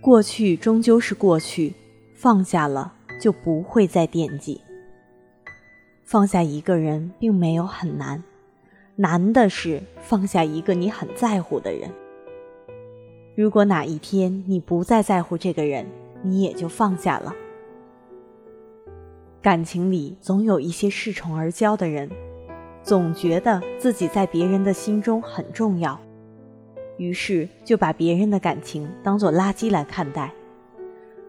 过去终究是过去，放下了就不会再惦记。放下一个人并没有很难，难的是放下一个你很在乎的人。如果哪一天你不再在乎这个人，你也就放下了。感情里总有一些恃宠而骄的人，总觉得自己在别人的心中很重要，于是就把别人的感情当做垃圾来看待，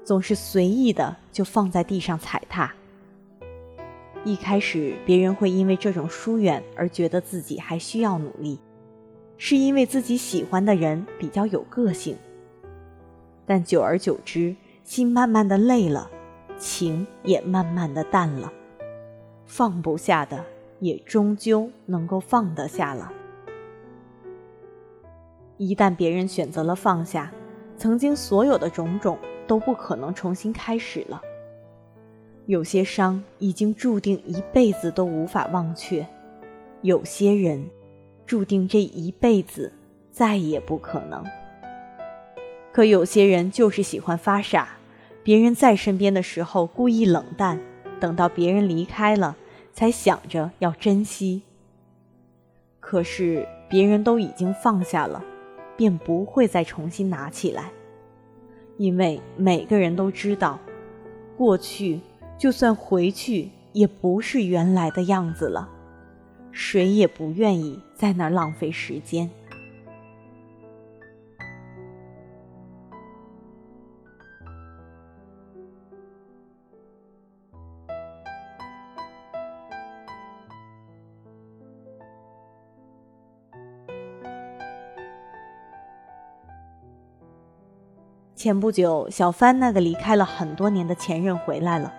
总是随意的就放在地上踩踏。一开始，别人会因为这种疏远而觉得自己还需要努力，是因为自己喜欢的人比较有个性。但久而久之，心慢慢的累了。情也慢慢的淡了，放不下的也终究能够放得下了。一旦别人选择了放下，曾经所有的种种都不可能重新开始了。有些伤已经注定一辈子都无法忘却，有些人注定这一辈子再也不可能。可有些人就是喜欢发傻。别人在身边的时候故意冷淡，等到别人离开了，才想着要珍惜。可是别人都已经放下了，便不会再重新拿起来，因为每个人都知道，过去就算回去也不是原来的样子了，谁也不愿意在那儿浪费时间。前不久，小帆那个离开了很多年的前任回来了。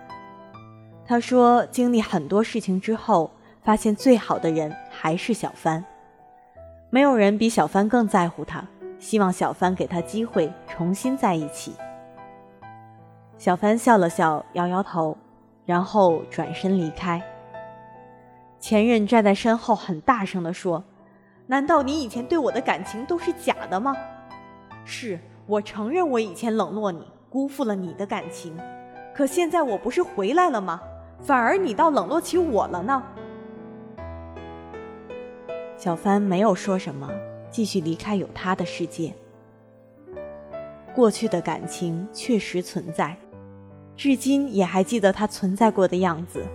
他说，经历很多事情之后，发现最好的人还是小帆。没有人比小帆更在乎他，希望小帆给他机会重新在一起。小帆笑了笑，摇摇头，然后转身离开。前任站在身后，很大声地说：“难道你以前对我的感情都是假的吗？”是。我承认我以前冷落你，辜负了你的感情，可现在我不是回来了吗？反而你倒冷落起我了呢。小帆没有说什么，继续离开有他的世界。过去的感情确实存在，至今也还记得它存在过的样子。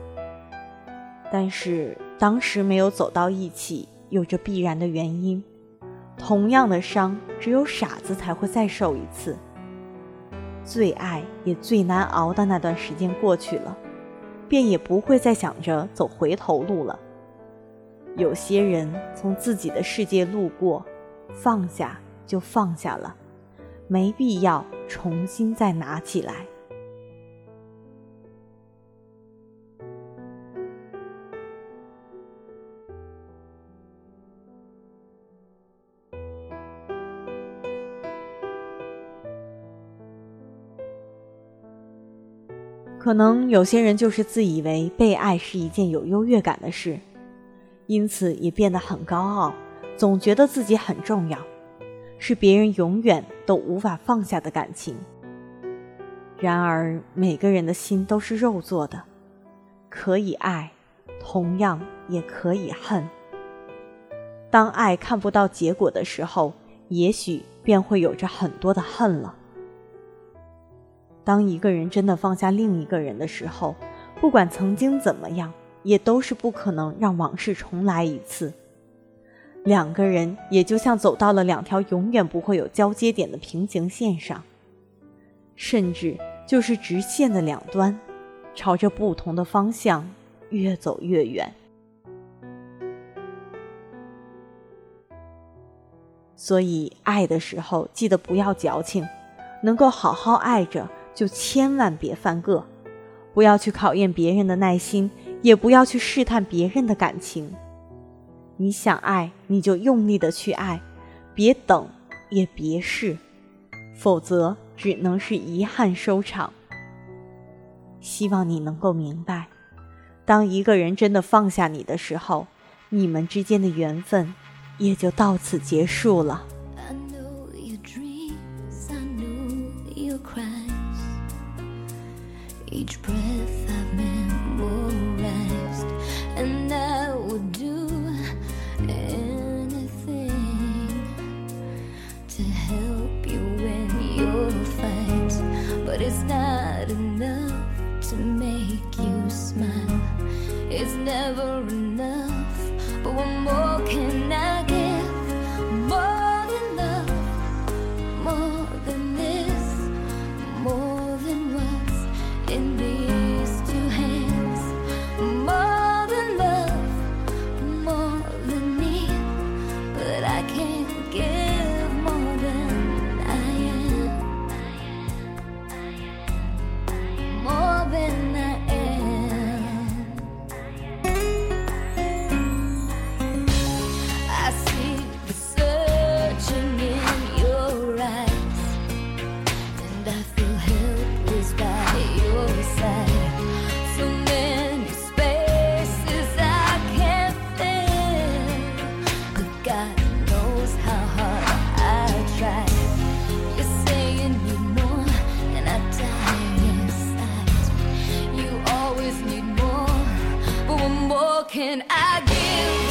但是当时没有走到一起，有着必然的原因。同样的伤，只有傻子才会再受一次。最爱也最难熬的那段时间过去了，便也不会再想着走回头路了。有些人从自己的世界路过，放下就放下了，没必要重新再拿起来。可能有些人就是自以为被爱是一件有优越感的事，因此也变得很高傲，总觉得自己很重要，是别人永远都无法放下的感情。然而，每个人的心都是肉做的，可以爱，同样也可以恨。当爱看不到结果的时候，也许便会有着很多的恨了。当一个人真的放下另一个人的时候，不管曾经怎么样，也都是不可能让往事重来一次。两个人也就像走到了两条永远不会有交接点的平行线上，甚至就是直线的两端，朝着不同的方向越走越远。所以，爱的时候记得不要矫情，能够好好爱着。就千万别犯个，不要去考验别人的耐心，也不要去试探别人的感情。你想爱，你就用力的去爱，别等，也别试，否则只能是遗憾收场。希望你能够明白，当一个人真的放下你的时候，你们之间的缘分也就到此结束了。Each breath I've memorized, and I would do anything to help you win your fight. But it's not enough to make you smile, it's never enough. But what more can can I give?